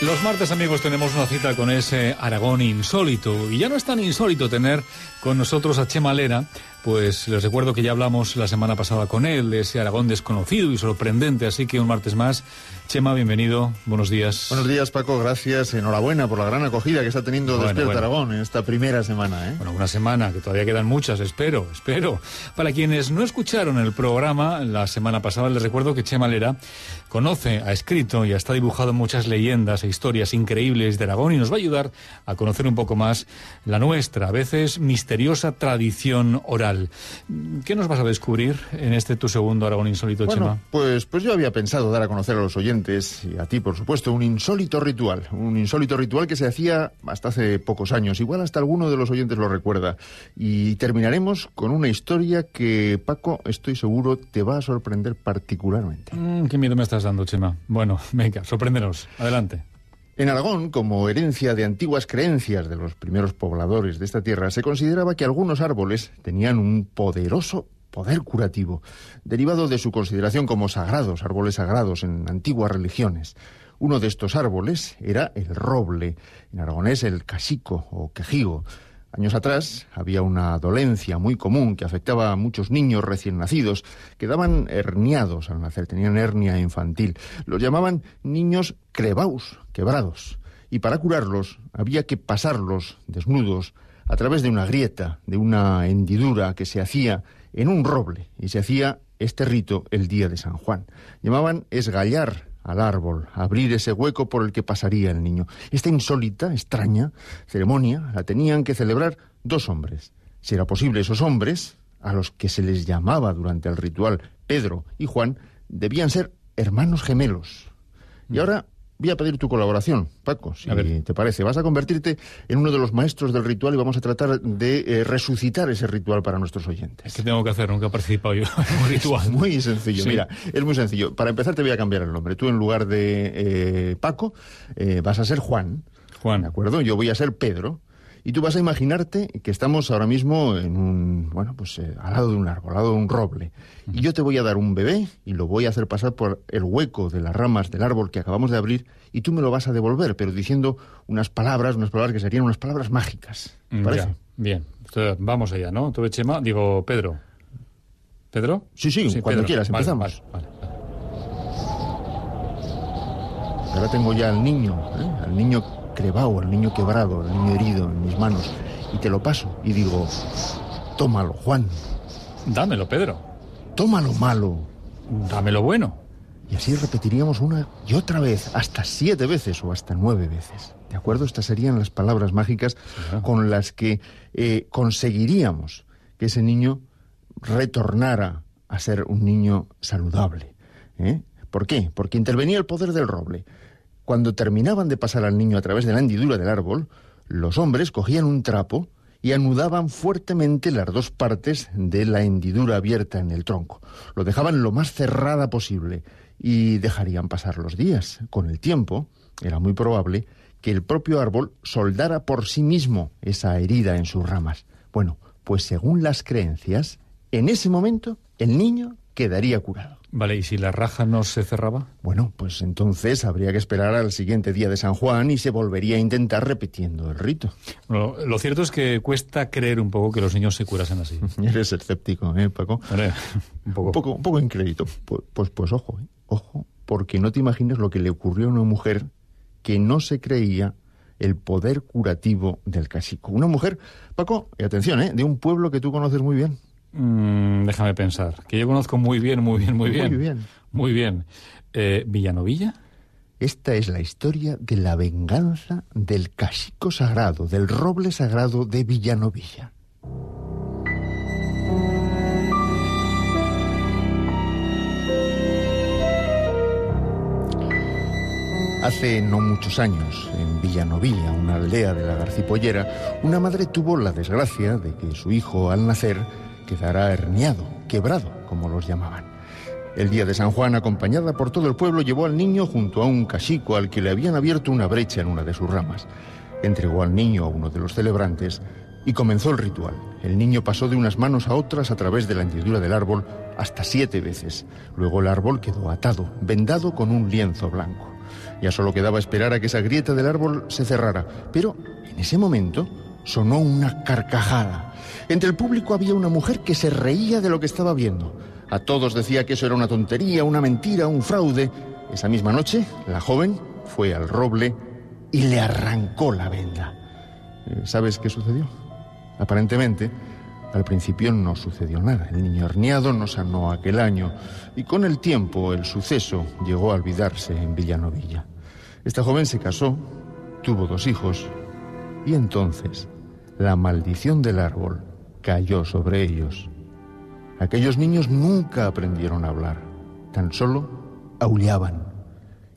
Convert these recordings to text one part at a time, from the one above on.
Los martes, amigos, tenemos una cita con ese Aragón insólito. Y ya no es tan insólito tener con nosotros a Chema Lera, pues les recuerdo que ya hablamos la semana pasada con él, de ese Aragón desconocido y sorprendente. Así que un martes más, Chema, bienvenido. Buenos días. Buenos días, Paco. Gracias. Enhorabuena por la gran acogida que está teniendo Bueno, Despierta bueno. Aragón en esta primera semana. ¿eh? Bueno, una semana, que todavía quedan muchas, espero, espero. Para quienes no escucharon el programa la semana pasada, les recuerdo que Chema Lera conoce, ha escrito y hasta dibujado muchas leyendas e historias increíbles de Aragón y nos va a ayudar a conocer un poco más la nuestra, a veces misteriosa tradición oral. ¿Qué nos vas a descubrir en este tu segundo Aragón insólito, Bueno, Chema? pues, pues yo había pensado dar a conocer a los oyentes, y a ti por supuesto, un insólito ritual. Un insólito ritual que se hacía hasta hace pocos años. Igual hasta alguno de los oyentes lo recuerda. Y terminaremos con una historia que, Paco, estoy seguro te va a sorprender particularmente. Mm, ¿Qué miedo me estás dando, Chema? Bueno, venga, sorpréndenos. Adelante. En Aragón, como herencia de antiguas creencias de los primeros pobladores de esta tierra, se consideraba que algunos árboles tenían un poderoso poder curativo, derivado de su consideración como sagrados, árboles sagrados en antiguas religiones. Uno de estos árboles era el roble, en aragonés el casico o quejigo. Años atrás había una dolencia muy común que afectaba a muchos niños recién nacidos, quedaban herniados al nacer, tenían hernia infantil. Los llamaban niños crebaus, quebrados. Y para curarlos había que pasarlos desnudos a través de una grieta, de una hendidura que se hacía en un roble. Y se hacía este rito el día de San Juan. Llamaban esgallar al árbol, abrir ese hueco por el que pasaría el niño. Esta insólita, extraña ceremonia la tenían que celebrar dos hombres. Si era posible, esos hombres, a los que se les llamaba durante el ritual Pedro y Juan, debían ser hermanos gemelos. Y ahora voy a pedir tu colaboración, Paco, si A ver. te parece. Vas a convertirte en uno de los maestros del ritual y vamos a tratar de eh, resucitar ese ritual para nuestros oyentes. ¿Qué tengo que hacer? Nunca he participado yo en un ritual. Muy sencillo, Sí. mira, es muy sencillo. Para empezar te voy a cambiar el nombre. Tú en lugar de eh, Paco eh, vas a ser Juan, Juan. ¿de acuerdo? Yo voy a ser Pedro. Y tú vas a imaginarte que estamos ahora mismo en un, bueno, pues eh, al lado de un árbol, al lado de un roble. Y yo te voy a dar un bebé y lo voy a hacer pasar por el hueco de las ramas del árbol que acabamos de abrir y tú me lo vas a devolver, pero diciendo unas palabras, unas palabras que serían unas palabras mágicas. ¿Te Mm, parece? ya, bien. Entonces, vamos allá, ¿no? Tú, Chema, digo, Pedro. ¿Pedro? Sí, sí, cuando Pedro. quieras, Vale, empezamos. vale, vale. Ahora tengo ya al niño, ¿eh? al niño crebao, al niño quebrado, al niño herido en mis manos. Y te lo paso y digo, tómalo, Juan, Dámelo, Pedro. tómalo malo. Dámelo bueno. Y así repetiríamos una y otra vez, hasta siete veces o hasta nueve veces. ¿De acuerdo? Estas serían las palabras mágicas con las que eh, conseguiríamos que ese niño retornara a ser un niño saludable. ¿eh? ¿Por qué? Porque intervenía el poder del roble. Cuando terminaban de pasar al niño a través de la hendidura del árbol, los hombres cogían un trapo y anudaban fuertemente las dos partes de la hendidura abierta en el tronco. Lo dejaban lo más cerrada posible y dejarían pasar los días. Con el tiempo, era muy probable que el propio árbol soldara por sí mismo esa herida en sus ramas. Bueno, pues según las creencias, en ese momento el niño quedaría curado. Vale, ¿y si la raja no se cerraba? Bueno, pues entonces habría que esperar al siguiente día de San Juan y se volvería a intentar repitiendo el rito. Bueno, lo cierto es que cuesta creer un poco que los niños se curasen así. Eres escéptico, ¿eh, Paco? Vale, un poco. Un poco, un poco incrédito. Pues, pues, pues ojo, ¿eh? ojo, porque no te imaginas lo que le ocurrió a una mujer que no se creía el poder curativo del casico. Una mujer, Paco, y atención, ¿eh? de un pueblo que tú conoces muy bien. Mm, déjame pensar. Que yo conozco muy bien, muy bien, muy bien. Muy bien. Muy bien. Eh, ¿Villanovilla? Esta es la historia de la venganza del casico sagrado, del roble sagrado de Villanovilla. Hace no muchos años, en Villanovilla, una aldea de la Garcipollera, una madre tuvo la desgracia de que su hijo, al nacer, quedara herniado, quebrado, como los llamaban. El día de San Juan, acompañada por todo el pueblo, llevó al niño junto a un casico al que le habían abierto una brecha en una de sus ramas. Entregó al niño a uno de los celebrantes y comenzó el ritual. El niño pasó de unas manos a otras a través de la hendidura del árbol hasta siete veces. Luego el árbol quedó atado, vendado con un lienzo blanco. Ya solo quedaba esperar a que esa grieta del árbol se cerrara. Pero en ese momento sonó una carcajada. Entre el público había una mujer que se reía de lo que estaba viendo. A todos decía que eso era una tontería, una mentira, un fraude. Esa misma noche, la joven fue al roble y le arrancó la venda. Eh, ¿Sabes qué sucedió? Aparentemente, al principio no sucedió nada. El niño herniado no sanó aquel año y con el tiempo el suceso llegó a olvidarse en Villanovilla. Esta joven se casó, tuvo dos hijos y entonces la maldición del árbol cayó sobre ellos. Aquellos niños nunca aprendieron a hablar, tan solo aullaban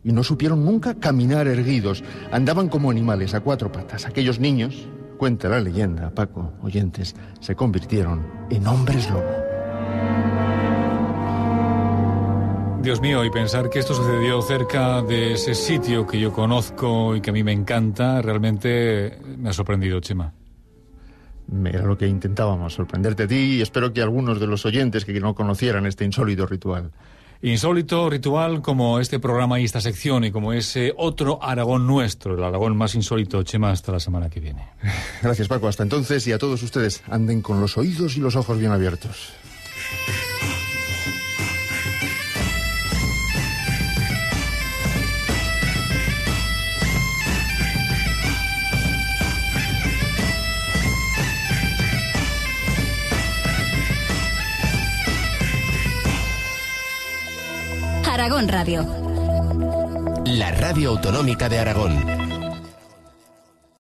y no supieron nunca caminar erguidos, andaban como animales a cuatro patas. Aquellos niños, cuenta la leyenda, Paco, oyentes, se convirtieron en hombres lobo. Dios mío, y pensar que esto sucedió cerca de ese sitio que yo conozco y que a mí me encanta, realmente me ha sorprendido, Chema. Era lo que intentábamos, sorprenderte a ti y espero que algunos de los oyentes que no conocieran este insólito ritual. Insólito ritual como este programa y esta sección y como ese otro Aragón nuestro, el Aragón más insólito, Chema, hasta la semana que viene. Gracias Paco, hasta entonces y a todos ustedes, anden con los oídos y los ojos bien abiertos. Aragón Radio. La radio autonómica de Aragón.